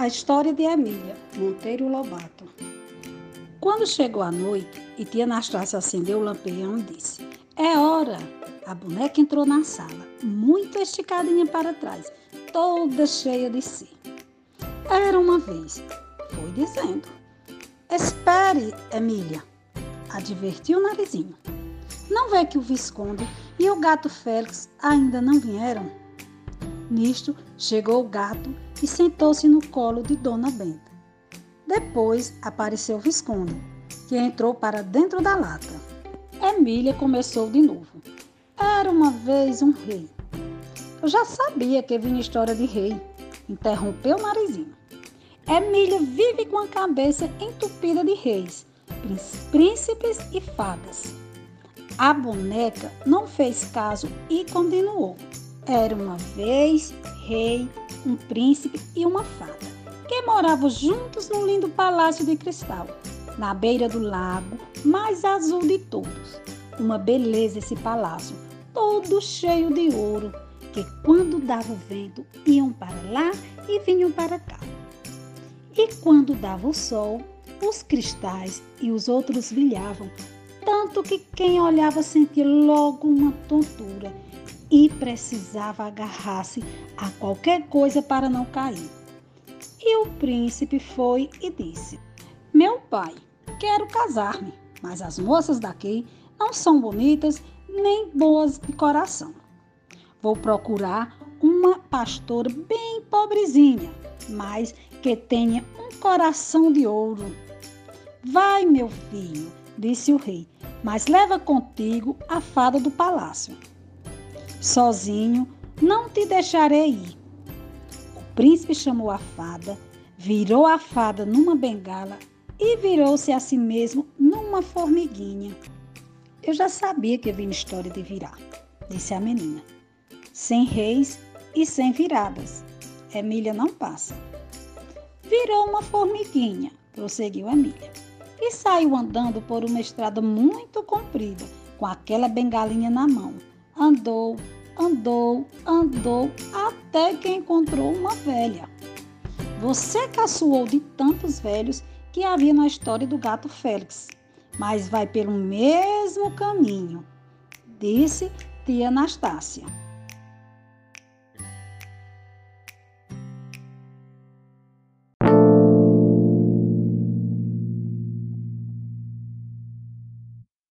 A história de Emília Monteiro Lobato. Quando chegou a noite e tia Anastácia acendeu o lampião e disse: É hora! A boneca entrou na sala, muito esticadinha para trás, toda cheia de si. Era uma vez, foi dizendo. Espere, Emília, advertiu o narizinho. Não vê que o Visconde e o gato Félix ainda não vieram? Nisto, chegou o gato e sentou-se no colo de Dona Benta. Depois apareceu o Visconde, que entrou para dentro da lata. Emília começou de novo. Era uma vez um rei. Eu já sabia que vinha história de rei, interrompeu o narizinho. Emília vive com a cabeça entupida de reis, príncipes e fadas. A boneca não fez caso e continuou. Era uma vez rei, um príncipe e uma fada, que moravam juntos num lindo palácio de cristal, na beira do lago mais azul de todos. Uma beleza esse palácio, todo cheio de ouro, que quando dava o vento iam para lá e vinham para cá. E quando dava o sol, os cristais e os outros brilhavam, tanto que quem olhava sentia logo uma tontura e precisava agarrar-se a qualquer coisa para não cair. E o príncipe foi e disse: Meu pai, quero casar-me, mas as moças daqui não são bonitas nem boas de coração. Vou procurar uma pastora bem pobrezinha, mas que tenha um coração de ouro. Vai, meu filho, disse o rei, mas leva contigo a fada do palácio. Sozinho não te deixarei ir. O príncipe chamou a fada, virou a fada numa bengala e virou-se a si mesmo numa formiguinha. Eu já sabia que vinha história de virar, disse a menina. Sem reis e sem viradas. Emília não passa. Virou uma formiguinha, prosseguiu Emília, e saiu andando por uma estrada muito comprida, com aquela bengalinha na mão andou, andou, andou, até que encontrou uma velha. Você caçoou de tantos velhos que havia na história do gato Félix, mas vai pelo mesmo caminho, disse tia Anastácia.